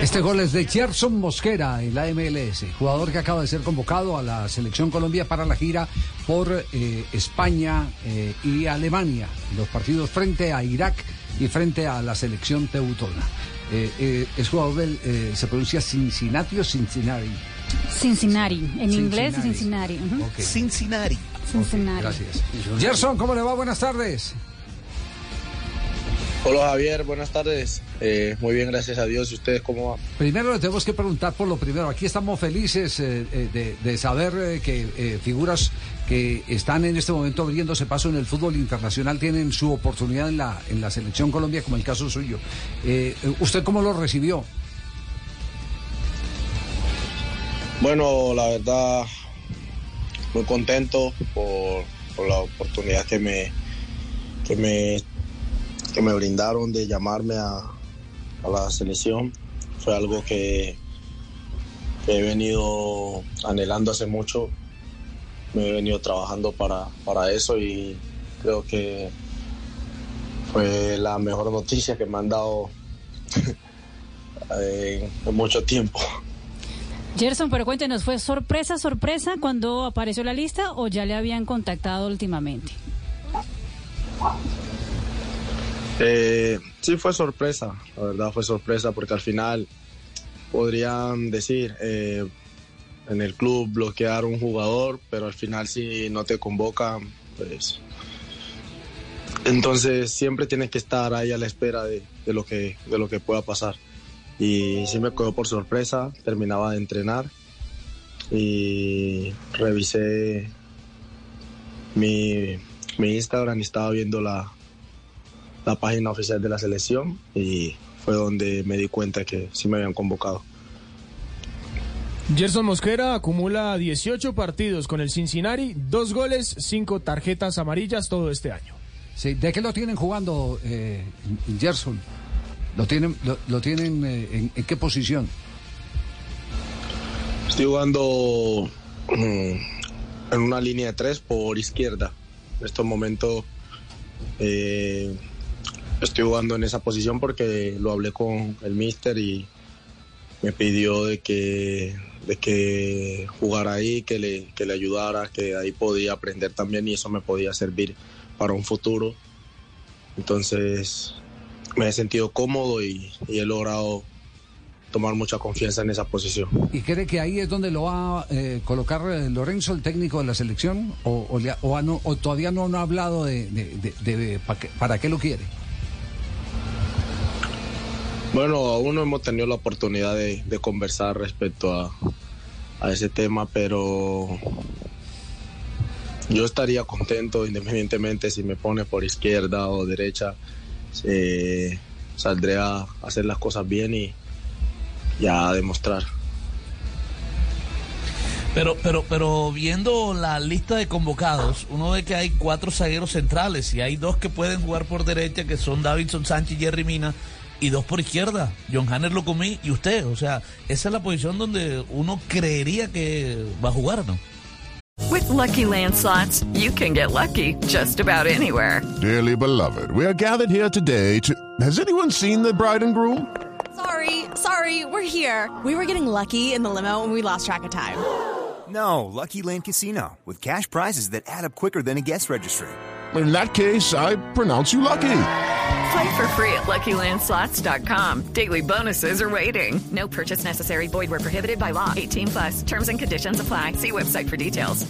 Este gol es de Gerson Mosquera en la MLS, jugador que acaba de ser convocado a la selección Colombia para la gira por eh, España eh, y Alemania, los partidos frente a Irak y frente a la selección teutona. Eh, eh, es jugador del, eh, se pronuncia Cincinnati o Cincinnati. Cincinnati, en inglés Cincinnati. Cincinnati. ujú. Ok, Cincinnati. Cincinnati. gracias. Gerson, ¿cómo le va? Buenas tardes. Hola Javier, buenas tardes. Eh, muy bien, gracias a Dios. ¿Y ustedes cómo van? Primero le tenemos que preguntar por lo primero. Aquí estamos felices eh, eh, de, de saber eh, que figuras que están en este momento abriéndose paso en el fútbol internacional tienen su oportunidad en la, en la selección Colombia, como el caso suyo. ¿Usted cómo lo recibió? Bueno, la verdad, muy contento por, por la oportunidad que me, que me, que me brindaron de llamarme a, a la selección. Fue algo que, he venido anhelando hace mucho. Me he venido trabajando para, para eso y creo que fue la mejor noticia que me han dado en- en mucho tiempo. Gerson, pero cuéntenos, ¿fue sorpresa, sorpresa cuando apareció la lista o ya le habían contactado últimamente? Eh, sí fue sorpresa, la verdad fue sorpresa porque al final podrían decir eh, en el club bloquear un jugador, pero al final si no te convocan, pues entonces siempre tienes que estar ahí a la espera de, de lo que de lo que pueda pasar. Y sí me cogió por sorpresa, terminaba de entrenar y revisé mi, mi Instagram y estaba viendo la, la página oficial de la selección y fue donde me di cuenta que sí me habían convocado. Gerson Mosquera acumula 18 partidos con el Cincinnati, dos goles, cinco tarjetas amarillas todo este año. Sí, ¿De qué lo tienen jugando, eh, Gerson? ¿Lo tienen, lo, lo tienen eh, en, en qué posición? Estoy jugando mm, en una línea de tres por izquierda. En estos momentos eh, estoy jugando en esa posición porque lo hablé con el mister y me pidió de que, de que jugara ahí, que le, que le ayudara, que ahí podía aprender también y eso me podía servir para un futuro. Entonces me he sentido cómodo y, he logrado tomar mucha confianza en esa posición. ¿Y cree que ahí es donde lo va a eh, colocar eh, Lorenzo, el técnico de la selección? ¿O, todavía no, no ha hablado de, para qué lo quiere? Bueno, aún no hemos tenido la oportunidad de, conversar respecto a, ese tema, pero yo estaría contento independientemente si me pone por izquierda o derecha. saldré a hacer las cosas bien y, y a demostrar. Pero, pero, pero viendo la lista de convocados, uno ve que hay cuatro zagueros centrales y hay dos que pueden jugar por derecha, que son Davidson Sánchez y Jerry Mina, y dos por izquierda, John Hanner Locomí y usted. O sea, esa es la posición donde uno creería que va a jugar, ¿no? With Lucky Land slots, you can get lucky just about anywhere. Dearly beloved, we are gathered here today to. Has anyone seen the bride and groom? Sorry, sorry, we're here. We were getting lucky in the limo and we lost track of time. No, Lucky Land Casino, with cash prizes that add up quicker than a guest registry. In that case, I pronounce you lucky. Play for free at LuckyLandSlots.com. Daily bonuses are waiting. No purchase necessary. Void were prohibited by law. 18 plus. Terms and conditions apply. See website for details.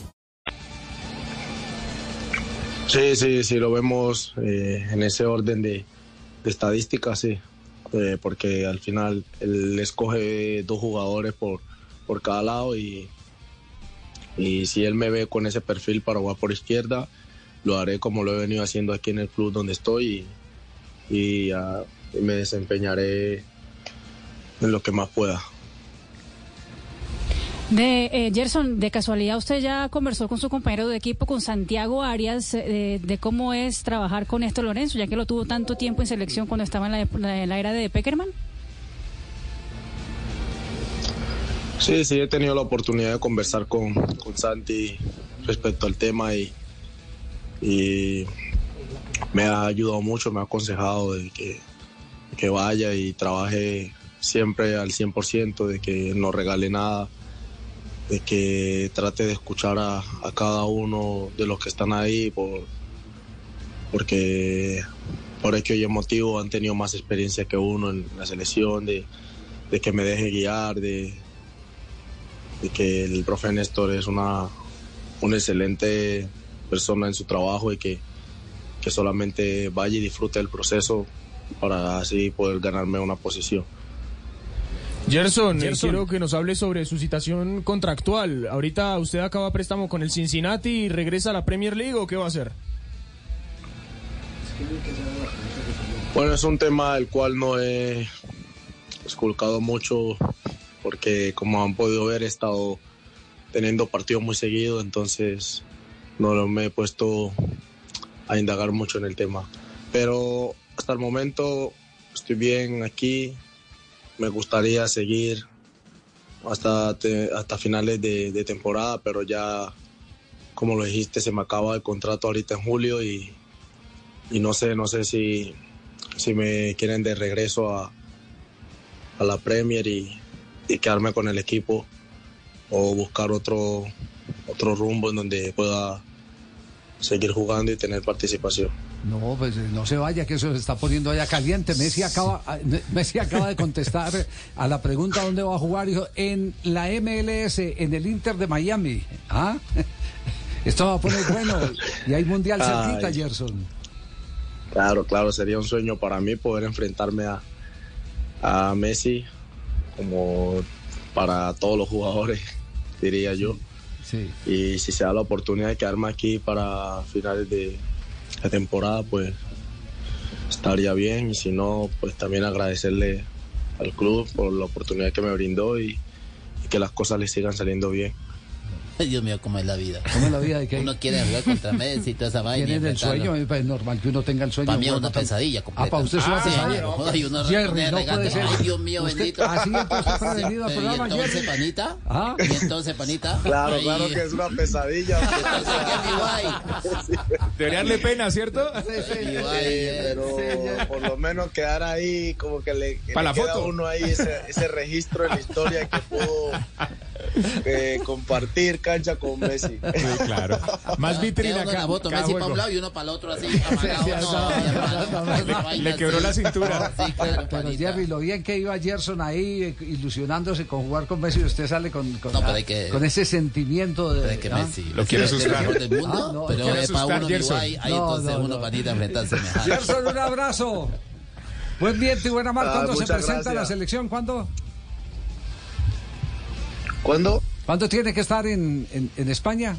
Sí, sí, sí, lo vemos eh, en ese orden de, de estadísticas, sí, Eh, porque al final él escoge dos jugadores por, por cada lado y, y si él me ve con ese perfil para jugar por izquierda, lo haré como lo he venido haciendo aquí en el club donde estoy y, y, ah, y me desempeñaré en lo que más pueda. De eh, Gerson, de casualidad usted ya conversó con su compañero de equipo, con Santiago Arias, eh, de cómo es trabajar con esto Lorenzo, ya que lo tuvo tanto tiempo en selección cuando estaba en la, en la era de Peckerman. Sí, sí, he tenido la oportunidad de conversar con, con Santi respecto al tema y, y me ha ayudado mucho, me ha aconsejado de que, que vaya y trabaje siempre al 100%, de que no regale nada, de que trate de escuchar a, a cada uno de los que están ahí, por, porque por hecho y motivo han tenido más experiencia que uno en la selección, de, de que me deje guiar, de, de que el profe Néstor es una, una excelente persona en su trabajo y que, que solamente vaya y disfrute del proceso para así poder ganarme una posición. Gerson, eh, quiero que nos hable sobre su situación contractual. Ahorita usted acaba préstamo con el Cincinnati y regresa a la Premier League o qué va a hacer? Bueno, es un tema del cual no he esculcado mucho porque como han podido ver he estado teniendo partidos muy seguidos, entonces no me he puesto a indagar mucho en el tema. Pero hasta el momento estoy bien aquí, me gustaría seguir hasta, hasta finales de, de temporada, pero ya, como lo dijiste, se me acaba el contrato ahorita en julio y, y no sé, no sé si, si me quieren de regreso a, a la Premier y, y quedarme con el equipo o buscar otro, otro rumbo en donde pueda seguir jugando y tener participación. No, pues eh, no se vaya, que eso se está poniendo allá caliente. Messi acaba, ah, Messi acaba de contestar a la pregunta dónde va a jugar. Dijo, en la MLS, en el Inter de Miami. ¿Ah? Esto va a poner bueno. Y hay mundial cerquita. Gerson. Claro, claro, sería un sueño para mí poder enfrentarme a, a Messi como para todos los jugadores, diría yo. Y si se da la oportunidad de quedarme aquí para finales de la temporada, pues estaría bien. Y si no, pues también agradecerle al club por la oportunidad que me brindó y que las cosas le sigan saliendo bien. Ay, Dios mío, cómo es la vida. ¿Cómo es la vida de que Uno quiere jugar contra Messi y toda esa vaina. Tiene y el sueño, es normal que uno tenga el sueño. Para mí es una tam- pesadilla completa. Ah, para usted es una Sí, pesadilla. y uno Jerry, no regate. puede ser. Ay, Dios mío, Usted- bendito. Así entonces prevenido al Y programa, entonces, Jerry. panita. ¿Ah? Y entonces, panita. Claro, claro que es una pesadilla. Entonces, ¿qué mi darle pena, ¿cierto? Sí, guay, eh. pero por lo menos quedar ahí, como que le, que Pa' le la queda foto. uno ahí ese, ese registro en la historia que pudo eh, compartir cancha con Messi. Sí, claro. Más vitrina acá. cada Messi para un lado y uno para el otro así, Le quebró la cintura. Sí, claro, Pero. Jerry, lo bien que iba Gerson ahí eh, ilusionándose con jugar con Messi, usted sale con, con, No, pero hay que- con ese sentimiento de... Pero es que. Messi Lo quiere asustar. mejor del mundo, Ah, no, pero quiere es para uno Gerson. ahí No, entonces no, uno no. panita enfrentarse. Gerson, un abrazo. Buen viento y buena mar. Ah, ¿Cuándo se presenta la selección? ¿Cuándo? ¿Cuándo? ¿Cuándo tiene que estar en, en, en España?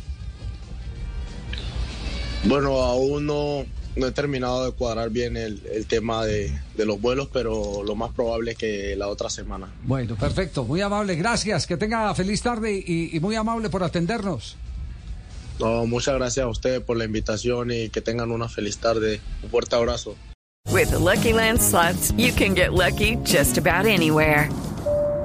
Bueno, aún no, no he terminado de cuadrar bien el, el tema de, de los vuelos, pero lo más probable es que la otra semana. Bueno, perfecto. Muy amable. Gracias. Que tenga feliz tarde y, y muy amable por atendernos. No, muchas gracias a ustedes por la invitación y que tengan una feliz tarde. Un fuerte abrazo. With the Lucky Land slots, you can get lucky just about anywhere.